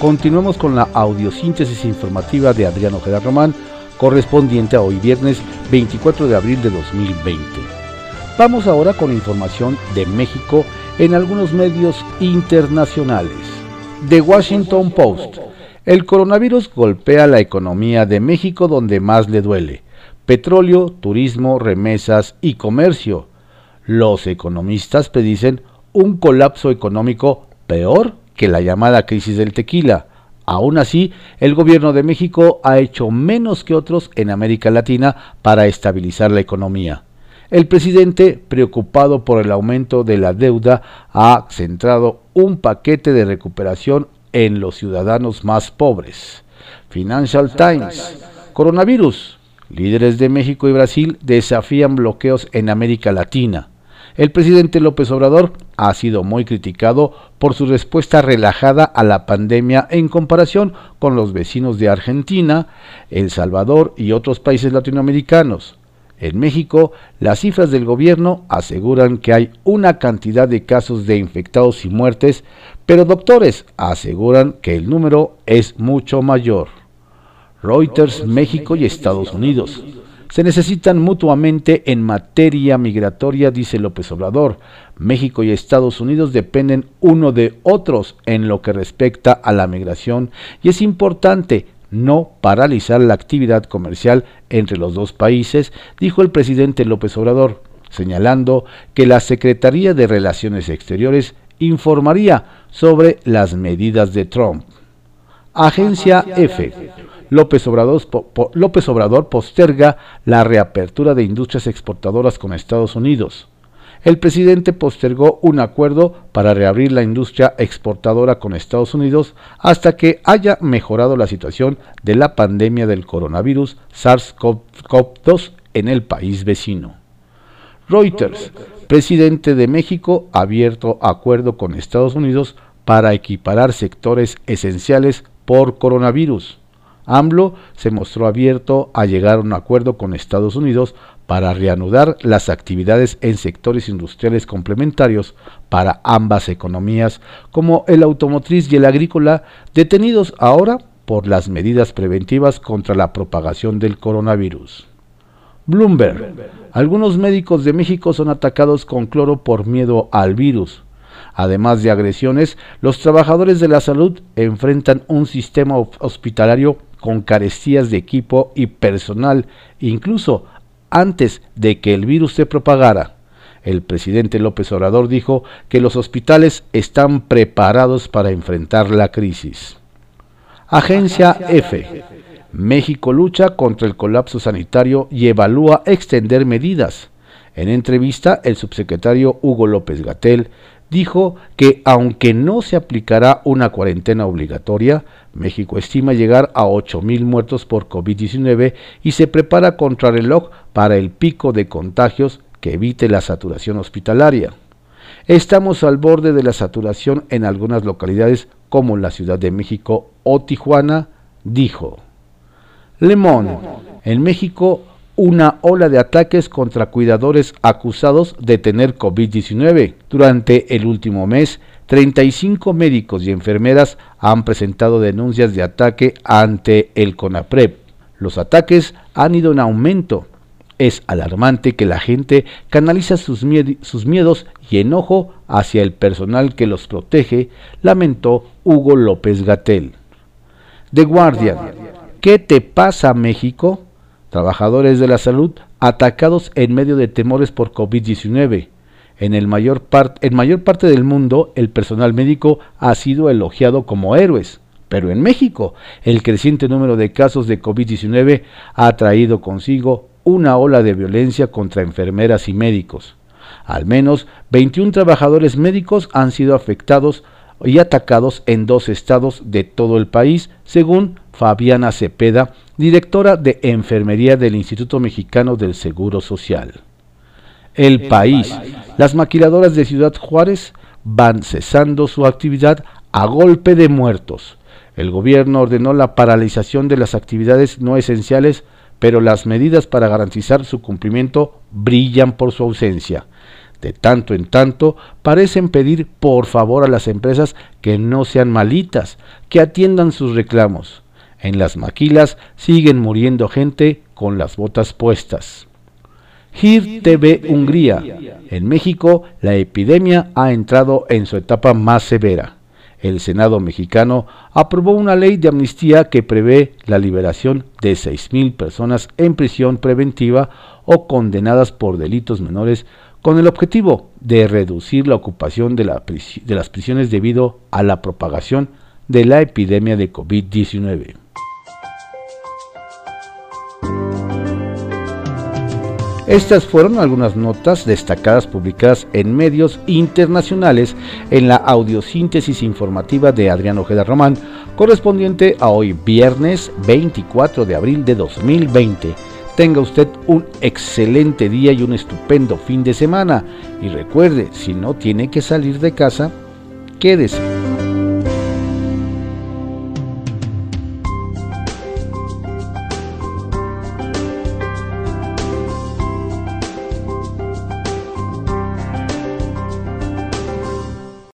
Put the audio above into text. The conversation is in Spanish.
Continuamos con la audiosíntesis informativa de Adriano Ojeda Román, correspondiente a hoy viernes 24 de abril de 2020. Vamos ahora con información de México en algunos medios internacionales. The Washington Post. El coronavirus golpea la economía de México donde más le duele. Petróleo, turismo, remesas y comercio. Los economistas predicen un colapso económico peor que la llamada crisis del tequila. Aún así, el gobierno de México ha hecho menos que otros en América Latina para estabilizar la economía. El presidente, preocupado por el aumento de la deuda, ha centrado un paquete de recuperación en los ciudadanos más pobres. Financial Times. Coronavirus. Líderes de México y Brasil desafían bloqueos en América Latina. El presidente López Obrador ha sido muy criticado por su respuesta relajada a la pandemia en comparación con los vecinos de Argentina, El Salvador y otros países latinoamericanos. En México, las cifras del gobierno aseguran que hay una cantidad de casos de infectados y muertes, pero doctores aseguran que el número es mucho mayor. Reuters, México y Estados Unidos. Se necesitan mutuamente en materia migratoria, dice López Obrador. México y Estados Unidos dependen uno de otros en lo que respecta a la migración y es importante no paralizar la actividad comercial entre los dos países, dijo el presidente López Obrador, señalando que la Secretaría de Relaciones Exteriores informaría sobre las medidas de Trump. Agencia F. López Obrador, López Obrador posterga la reapertura de industrias exportadoras con Estados Unidos. El presidente postergó un acuerdo para reabrir la industria exportadora con Estados Unidos hasta que haya mejorado la situación de la pandemia del coronavirus SARS-CoV-2 en el país vecino. Reuters presidente de México abierto acuerdo con Estados Unidos para equiparar sectores esenciales por coronavirus. AMLO se mostró abierto a llegar a un acuerdo con Estados Unidos para reanudar las actividades en sectores industriales complementarios para ambas economías, como el automotriz y el agrícola, detenidos ahora por las medidas preventivas contra la propagación del coronavirus. Bloomberg. Algunos médicos de México son atacados con cloro por miedo al virus. Además de agresiones, los trabajadores de la salud enfrentan un sistema hospitalario con carestías de equipo y personal, incluso antes de que el virus se propagara. El presidente López Obrador dijo que los hospitales están preparados para enfrentar la crisis. Agencia F. México lucha contra el colapso sanitario y evalúa extender medidas. En entrevista, el subsecretario Hugo López Gatel dijo que aunque no se aplicará una cuarentena obligatoria, México estima llegar a 8.000 muertos por COVID-19 y se prepara contra reloj para el pico de contagios que evite la saturación hospitalaria. Estamos al borde de la saturación en algunas localidades como la Ciudad de México o Tijuana, dijo. Lemón. En México, una ola de ataques contra cuidadores acusados de tener COVID-19. Durante el último mes, 35 médicos y enfermeras han presentado denuncias de ataque ante el CONAPREP. Los ataques han ido en aumento. Es alarmante que la gente canaliza sus, sus miedos y enojo hacia el personal que los protege, lamentó Hugo López Gatel. The Guardian. ¿Qué te pasa, México? Trabajadores de la salud atacados en medio de temores por COVID-19. En, el mayor en mayor parte del mundo, el personal médico ha sido elogiado como héroes. Pero en México, el creciente número de casos de COVID-19 ha traído consigo una ola de violencia contra enfermeras y médicos. Al menos 21 trabajadores médicos han sido afectados y atacados en dos estados de todo el país, según Fabiana Cepeda, directora de Enfermería del Instituto Mexicano del Seguro Social. El país. Las maquiladoras de Ciudad Juárez van cesando su actividad a golpe de muertos. El gobierno ordenó la paralización de las actividades no esenciales, pero las medidas para garantizar su cumplimiento brillan por su ausencia. de tanto en tanto parecen pedir por favor a las empresas que no sean malitas, que atiendan sus reclamos. En las maquilas siguen muriendo gente con las botas puestas. GIR TV Hungría. En México, la epidemia ha entrado en su etapa más severa. El Senado mexicano aprobó una ley de amnistía que prevé la liberación de 6.000 personas en prisión preventiva o condenadas por delitos menores con el objetivo de reducir la ocupación de, de las prisiones debido a la propagación de la epidemia de COVID-19. Estas fueron algunas notas destacadas publicadas en medios internacionales en la audiosíntesis informativa de Adrián Ojeda Román, correspondiente a hoy viernes 24 de abril de 2020. Tenga usted un excelente día y un estupendo fin de semana. Y recuerde, si no tiene que salir de casa, quédese.